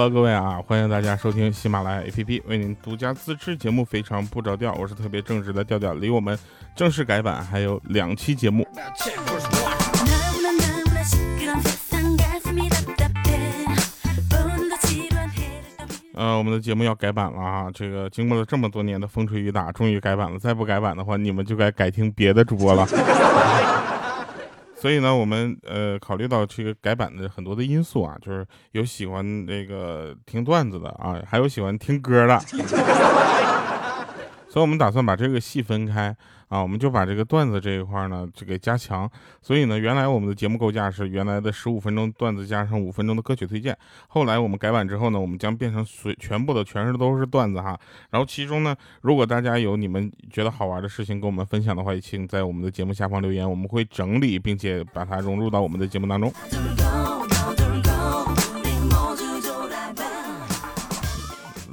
哈喽各位啊，欢迎大家收听喜马拉雅 APP 为您独家自制节目《非常不着调》，我是特别正直的调调，离我们正式改版还有两期节目。呃，我们的节目要改版了啊！这个经过了这么多年的风吹雨打，终于改版了。再不改版的话，你们就该改听别的主播了。所以呢，我们呃考虑到这个改版的很多的因素啊，就是有喜欢那个听段子的啊，还有喜欢听歌的。所以我们打算把这个细分开啊，我们就把这个段子这一块呢就给加强。所以呢，原来我们的节目构架是原来的十五分钟段子加上五分钟的歌曲推荐。后来我们改版之后呢，我们将变成随全部的全是都是段子哈。然后其中呢，如果大家有你们觉得好玩的事情跟我们分享的话，也请在我们的节目下方留言，我们会整理并且把它融入到我们的节目当中。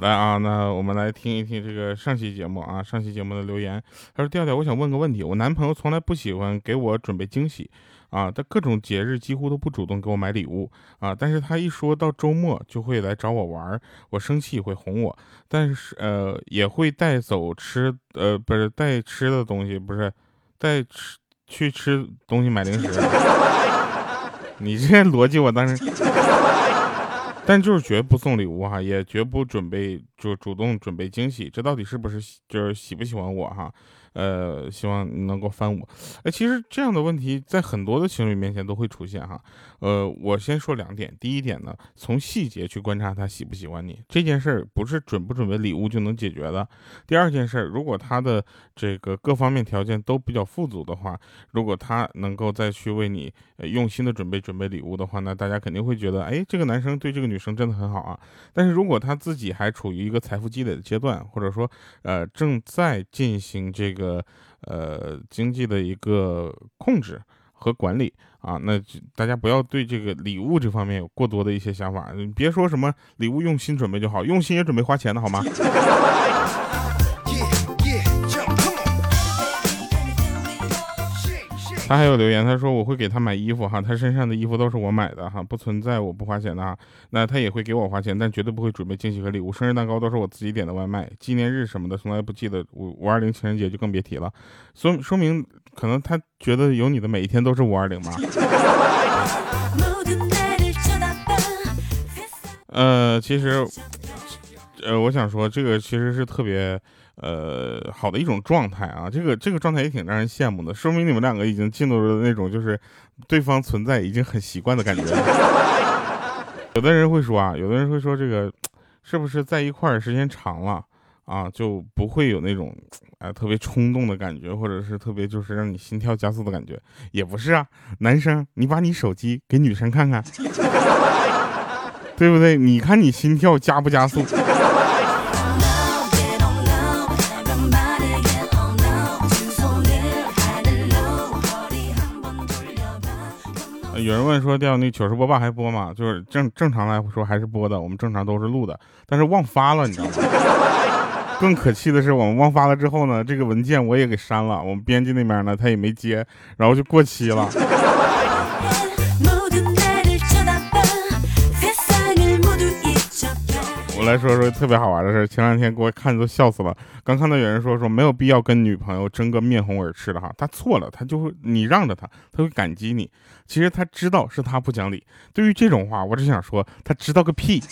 来啊，那我们来听一听这个上期节目啊，上期节目的留言。他说：“调调，我想问个问题，我男朋友从来不喜欢给我准备惊喜啊，他各种节日几乎都不主动给我买礼物啊，但是他一说到周末就会来找我玩，我生气会哄我，但是呃也会带走吃呃不是带吃的东西，不是带吃去吃东西买零食。你这逻辑我当时。”但就是绝不送礼物哈，也绝不准备就主动准备惊喜，这到底是不是就是喜不喜欢我哈？呃，希望能够翻我。哎，其实这样的问题在很多的情侣面前都会出现哈。呃，我先说两点。第一点呢，从细节去观察他喜不喜欢你这件事儿，不是准不准备礼物就能解决的。第二件事，如果他的这个各方面条件都比较富足的话，如果他能够再去为你用心的准备准备礼物的话，那大家肯定会觉得，哎，这个男生对这个女生真的很好啊。但是如果他自己还处于一个财富积累的阶段，或者说呃正在进行这个。个呃，经济的一个控制和管理啊，那大家不要对这个礼物这方面有过多的一些想法。你别说什么礼物用心准备就好，用心也准备花钱的好吗？他还有留言，他说我会给他买衣服哈，他身上的衣服都是我买的哈，不存在我不花钱的哈。那他也会给我花钱，但绝对不会准备惊喜和礼物。生日蛋糕都是我自己点的外卖，纪念日什么的从来不记得。五五二零情人节就更别提了。说说明可能他觉得有你的每一天都是五二零吧。呃，其实，呃，我想说这个其实是特别。呃，好的一种状态啊，这个这个状态也挺让人羡慕的，说明你们两个已经进入了那种就是对方存在已经很习惯的感觉。有的人会说啊，有的人会说这个是不是在一块儿时间长了啊，就不会有那种啊特别冲动的感觉，或者是特别就是让你心跳加速的感觉？也不是啊，男生，你把你手机给女生看看，对不对？你看你心跳加不加速？有人问说掉那糗事播报还播吗？就是正正常来说还是播的，我们正常都是录的，但是忘发了，你知道吗？更可气的是，我们忘发了之后呢，这个文件我也给删了，我们编辑那边呢他也没接，然后就过期了。来说说特别好玩的事前两天给我看都笑死了。刚看到有人说说没有必要跟女朋友争个面红耳赤的哈，他错了，他就会你让着他，他会感激你。其实他知道是他不讲理。对于这种话，我只想说，他知道个屁。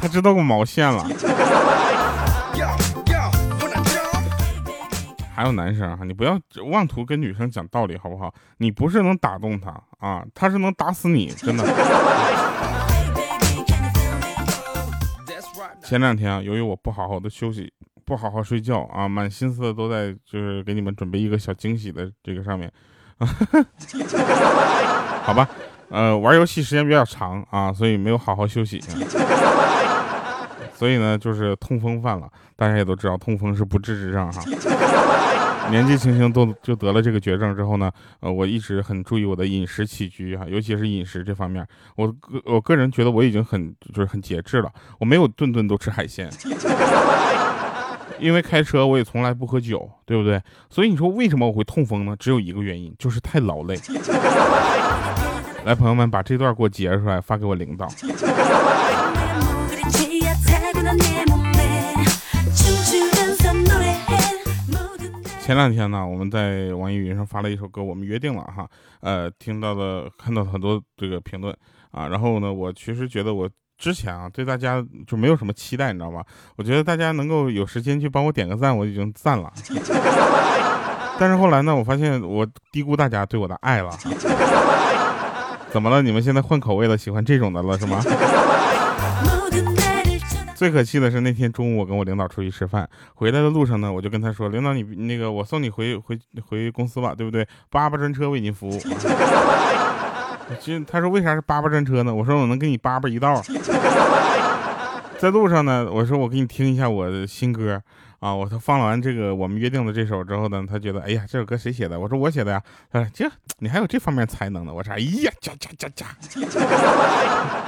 他知道个毛线了。还有男生啊，你不要妄图跟女生讲道理，好不好？你不是能打动她啊，她是能打死你，真的。前两天啊，由于我不好好的休息，不好好睡觉啊，满心思的都在就是给你们准备一个小惊喜的这个上面，好吧？呃，玩游戏时间比较长啊，所以没有好好休息。所以呢，就是痛风犯了。大家也都知道，痛风是不治之症哈。年纪轻轻都就得了这个绝症之后呢，呃，我一直很注意我的饮食起居哈，尤其是饮食这方面。我个我个人觉得我已经很就是很节制了，我没有顿顿都吃海鲜。因为开车我也从来不喝酒，对不对？所以你说为什么我会痛风呢？只有一个原因，就是太劳累。来，朋友们把这段给我截出来发给我领导。前两天呢，我们在网易云上发了一首歌，我们约定了哈，呃，听到了看到很多这个评论啊，然后呢，我其实觉得我之前啊对大家就没有什么期待，你知道吧？我觉得大家能够有时间去帮我点个赞，我已经赞了。但是后来呢，我发现我低估大家对我的爱了。怎么了？你们现在换口味了，喜欢这种的了是吗？最可气的是那天中午我跟我领导出去吃饭，回来的路上呢，我就跟他说：“领导，你那个我送你回回回公司吧，对不对？八八专车为您服务。”其实他说为啥是八八专车呢？我说我能给你八八一道。在路上呢，我说我给你听一下我的新歌啊，我他放完这个我们约定的这首之后呢，他觉得哎呀这首歌谁写的？我说我写的呀。他说这你还有这方面才能呢？我说哎呀加加加加。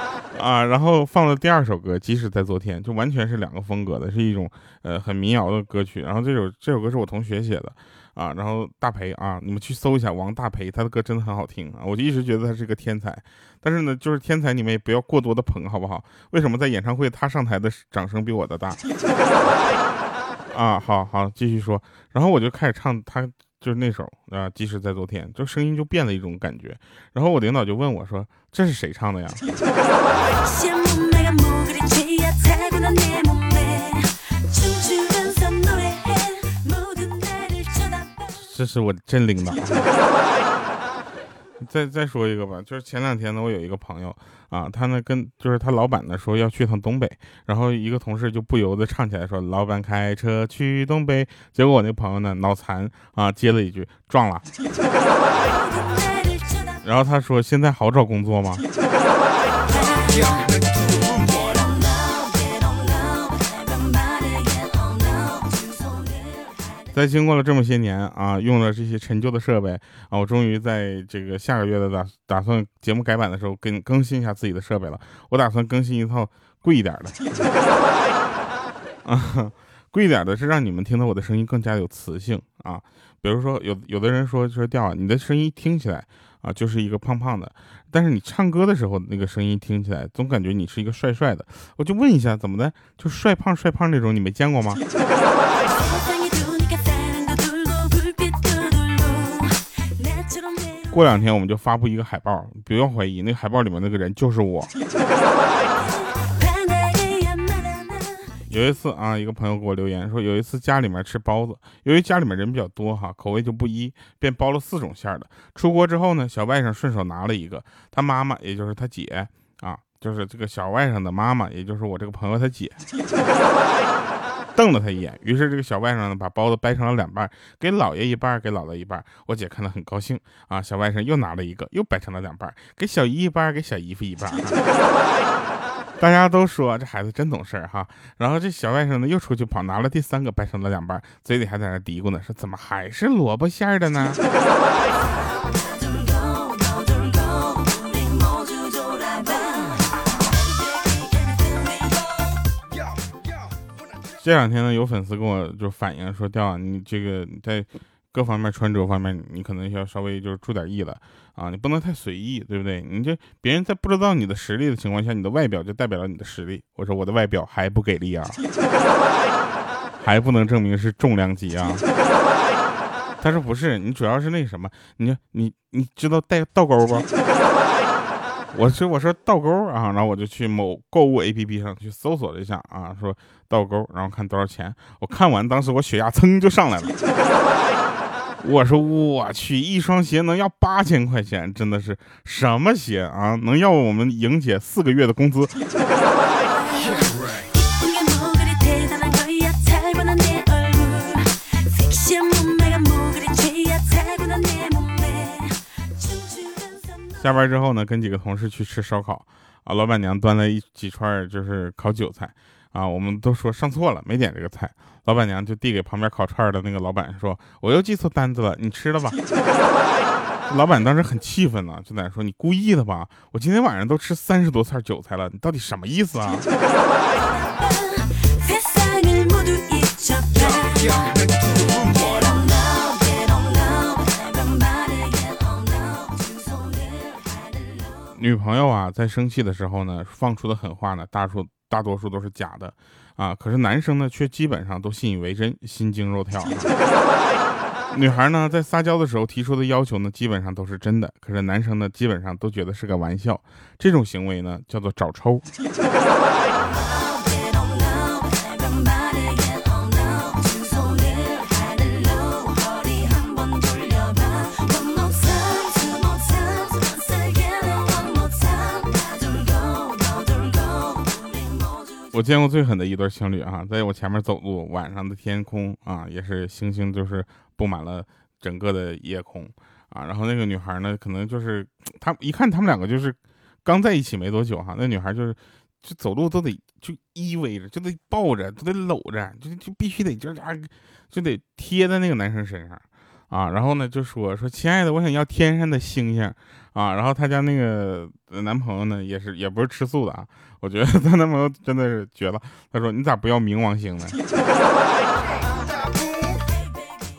啊，然后放了第二首歌，即使在昨天，就完全是两个风格的，是一种呃很民谣的歌曲。然后这首这首歌是我同学写的，啊，然后大培啊，你们去搜一下王大培，他的歌真的很好听啊，我就一直觉得他是个天才。但是呢，就是天才你们也不要过多的捧，好不好？为什么在演唱会他上台的掌声比我的大？啊，好好继续说，然后我就开始唱他。就是那首啊，即使在昨天，就声音就变了一种感觉。然后我领导就问我说：“这是谁唱的呀？” 这是我真领导。再再说一个吧，就是前两天呢，我有一个朋友啊，他呢跟就是他老板呢说要去趟东北，然后一个同事就不由得唱起来说：“老板开车去东北。”结果我那朋友呢脑残啊接了一句：“撞了。”然后他说：“现在好找工作吗？” 在经过了这么些年啊，用了这些陈旧的设备啊，我终于在这个下个月的打打算节目改版的时候更更新一下自己的设备了。我打算更新一套贵一点的，啊，贵一点的是让你们听到我的声音更加有磁性啊。比如说有有的人说说掉啊，你的声音听起来啊就是一个胖胖的，但是你唱歌的时候那个声音听起来总感觉你是一个帅帅的。我就问一下，怎么的？就帅胖帅胖那种，你没见过吗？过两天我们就发布一个海报，不要怀疑，那海报里面那个人就是我。有一次啊，一个朋友给我留言说，有一次家里面吃包子，由于家里面人比较多哈，口味就不一，便包了四种馅的。出锅之后呢，小外甥顺手拿了一个，他妈妈也就是他姐啊，就是这个小外甥的妈妈，也就是我这个朋友他姐。瞪了他一眼，于是这个小外甥呢，把包子掰成了两半，给姥爷一半，给姥姥一半。我姐看得很高兴啊，小外甥又拿了一个，又掰成了两半，给小姨一半，给小姨夫一半。大家都说这孩子真懂事哈。然后这小外甥呢，又出去跑，拿了第三个，掰成了两半，嘴里还在那嘀咕呢，说怎么还是萝卜馅的呢？这两天呢，有粉丝跟我就反映说，调啊，你这个在各方面穿着方面，你可能要稍微就是注点意了啊，你不能太随意，对不对？你这别人在不知道你的实力的情况下，你的外表就代表了你的实力。我说我的外表还不给力啊，还不能证明是重量级啊。他说不是，你主要是那什么，你你你知道带倒钩不？我说我说倒钩啊，然后我就去某购物 A P P 上去搜索了一下啊，说倒钩，然后看多少钱。我看完，当时我血压噌就上来了。我说我去，一双鞋能要八千块钱，真的是什么鞋啊？能要我们莹姐四个月的工资。下班之后呢，跟几个同事去吃烧烤，啊，老板娘端了一几串就是烤韭菜，啊，我们都说上错了，没点这个菜，老板娘就递给旁边烤串的那个老板说，我又记错单子了，你吃了吧。老板当时很气愤呢，就在说你故意的吧，我今天晚上都吃三十多串韭菜了，你到底什么意思啊？女朋友啊，在生气的时候呢，放出的狠话呢，大数大多数都是假的，啊，可是男生呢，却基本上都信以为真，心惊肉跳。女孩呢，在撒娇的时候提出的要求呢，基本上都是真的，可是男生呢，基本上都觉得是个玩笑。这种行为呢，叫做找抽。我见过最狠的一对情侣啊，在我前面走路，晚上的天空啊，也是星星，就是布满了整个的夜空啊。然后那个女孩呢，可能就是她一看他们两个就是刚在一起没多久哈，那女孩就是就走路都得就依偎着，就得抱着，都得搂着，就就必须得就啊，就得贴在那个男生身上啊。然后呢，就说说亲爱的，我想要天上的星星。啊，然后他家那个男朋友呢，也是也不是吃素的啊。我觉得 她男朋友真的是绝了。他说：“你咋不要冥王星呢？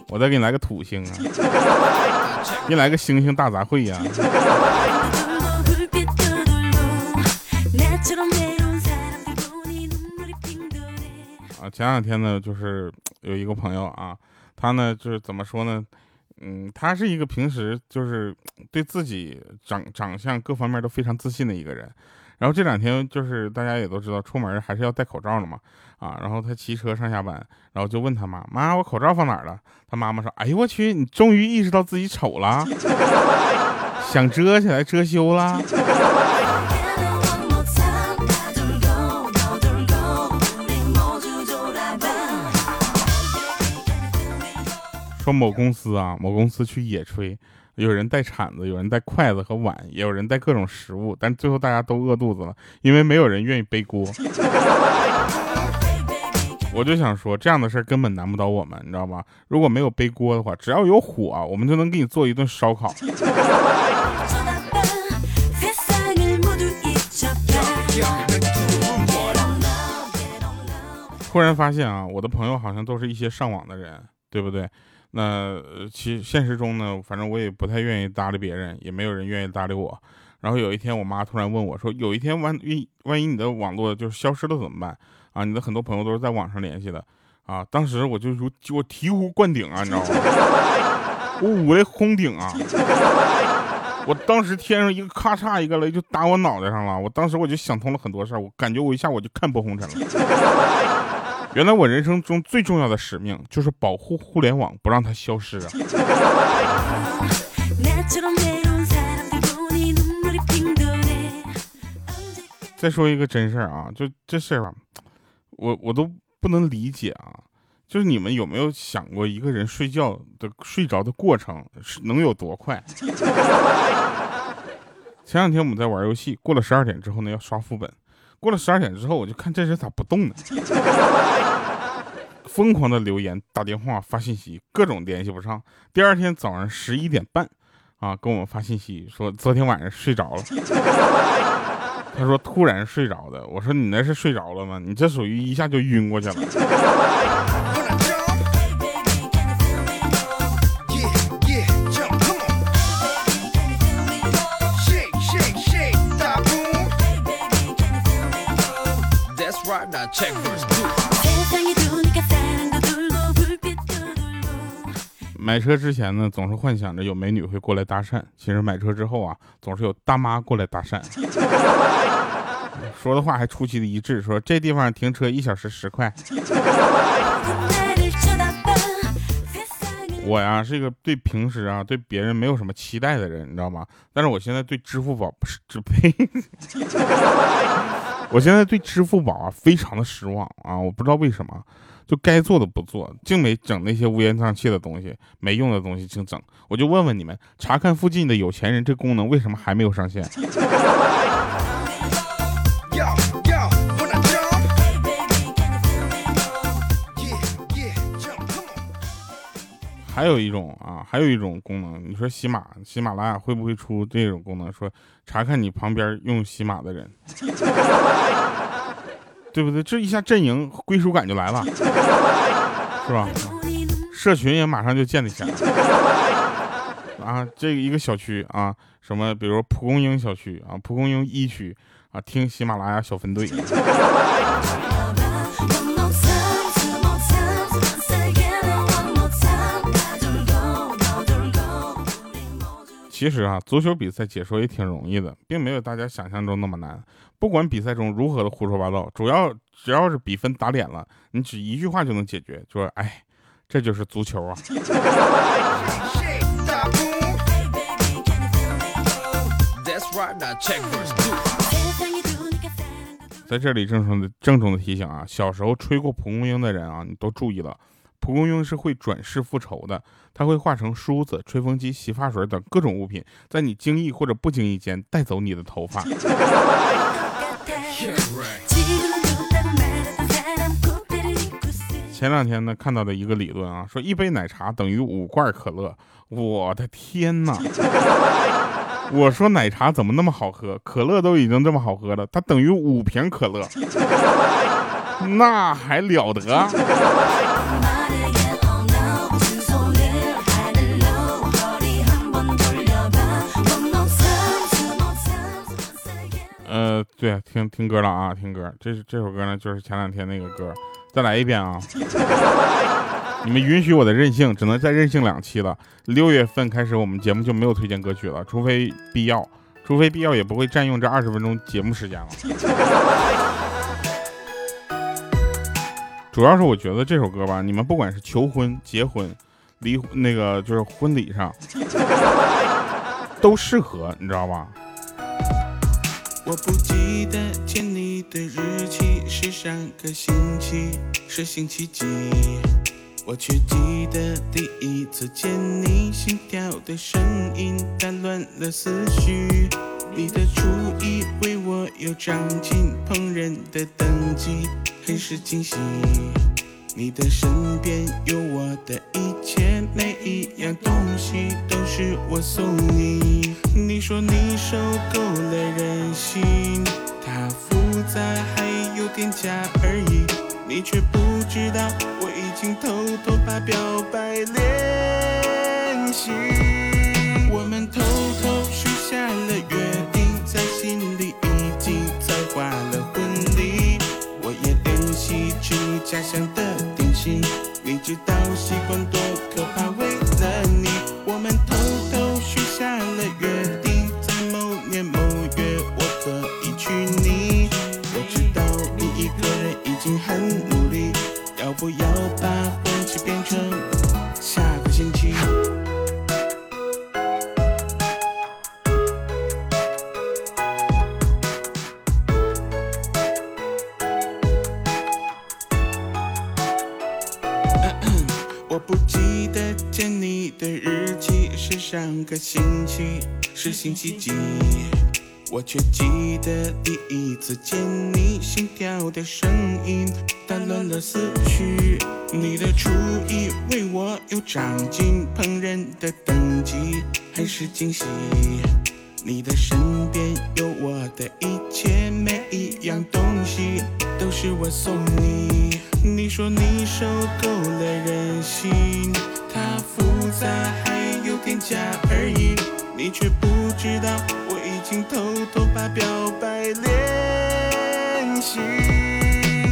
我再给你来个土星啊，给你来个星星大杂烩呀。”啊，前两天呢，就是有一个朋友啊，他呢就是怎么说呢？嗯，他是一个平时就是对自己长长相各方面都非常自信的一个人。然后这两天就是大家也都知道，出门还是要戴口罩的嘛。啊，然后他骑车上下班，然后就问他妈：“妈，我口罩放哪儿了？”他妈妈说：“哎呦我去，你终于意识到自己丑了，想遮起来遮羞了。”说某公司啊，某公司去野炊，有人带铲子，有人带筷子和碗，也有人带各种食物，但最后大家都饿肚子了，因为没有人愿意背锅。我就想说，这样的事儿根本难不倒我们，你知道吧？如果没有背锅的话，只要有火，我们就能给你做一顿烧烤。突然发现啊，我的朋友好像都是一些上网的人，对不对？那其实现实中呢，反正我也不太愿意搭理别人，也没有人愿意搭理我。然后有一天，我妈突然问我说：“有一天万一万一你的网络就是消失了怎么办？啊，你的很多朋友都是在网上联系的啊。”当时我就如我醍醐灌顶啊，你知道吗？我五雷轰顶啊！我当时天上一个咔嚓一个雷就打我脑袋上了。我当时我就想通了很多事儿，我感觉我一下我就看破红尘了。原来我人生中最重要的使命就是保护互联网，不让它消失啊！再说一个真事儿啊，就这事儿，我我都不能理解啊！就是你们有没有想过，一个人睡觉的睡着的过程是能有多快？前两天我们在玩游戏，过了十二点之后呢，要刷副本。过了十二点之后，我就看这人咋不动呢？疯狂的留言、打电话、发信息，各种联系不上。第二天早上十一点半，啊，跟我们发信息说昨天晚上睡着了。他说突然睡着的。我说你那是睡着了吗？你这属于一下就晕过去了。买车之前呢，总是幻想着有美女会过来搭讪。其实买车之后啊，总是有大妈过来搭讪，说的话还出奇的一致，说这地方停车一小时十块。我呀是一个对平时啊对别人没有什么期待的人，你知道吗？但是我现在对支付宝不是支配，我现在对支付宝啊非常的失望啊！我不知道为什么。就该做的不做，净没整那些乌烟瘴气的东西，没用的东西净整。我就问问你们，查看附近的有钱人这功能为什么还没有上线？还有一种啊，还有一种功能，你说喜马喜马拉雅会不会出这种功能？说查看你旁边用喜马的人。对不对？这一下阵营归属感就来了，是吧？社群也马上就建立起来了。啊，这一个小区啊，什么，比如蒲公英小区啊，蒲公英一区啊，听喜马拉雅小分队。其实啊，足球比赛解说也挺容易的，并没有大家想象中那么难。不管比赛中如何的胡说八道，主要只要是比分打脸了，你只一句话就能解决，就说哎，这就是足球啊。在这里郑重的郑重的提醒啊，小时候吹过蒲公英的人啊，你都注意了。蒲公英是会转世复仇的，它会化成梳子、吹风机、洗发水等各种物品，在你经意或者不经意间带走你的头发。前两天呢，看到的一个理论啊，说一杯奶茶等于五罐可乐。我的天哪！我说奶茶怎么那么好喝？可乐都已经这么好喝了，它等于五瓶可乐，那还了得？呃，对，听听歌了啊，听歌。这是这首歌呢，就是前两天那个歌。再来一遍啊！你们允许我的任性，只能再任性两期了。六月份开始，我们节目就没有推荐歌曲了，除非必要，除非必要也不会占用这二十分钟节目时间了。主要是我觉得这首歌吧，你们不管是求婚、结婚、离那个就是婚礼上，都适合，你知道吧？我不记得见你的日期是上个星期，是星期几？我却记得第一次见你，心跳的声音打乱了思绪。你的厨艺为我又长进，烹饪的等级很是惊喜。你的身边有我的一切，每一样东西都是我送你。你说你受够了任性，它复杂还有点假而已。你却不知道我已经偷偷把表白练习。我们偷偷许下了约定，在心里已经策划了婚礼。我也练习吃家乡的。你知道习惯多可怕？上个星期是星期几？我却记得第一次见你，心跳的声音打乱了思绪。你的厨艺为我又长进，烹饪的等级很是惊喜。你的身边有我的一切，每一样东西都是我送你。你说你受够了任性，它复杂还。有点假而已，你却不知道我已经偷偷把表白练习。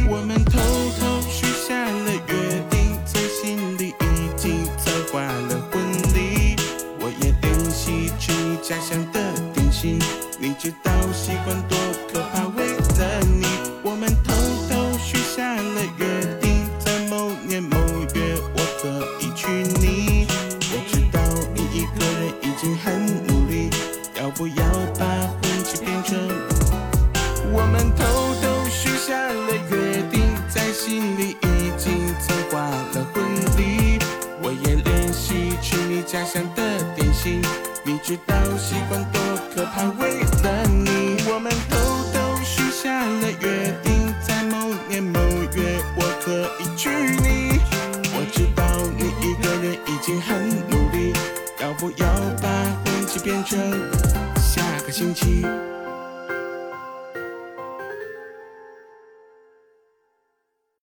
我们偷偷许下了约定，在心里已经策划了婚礼。我也练习吃家乡的点心，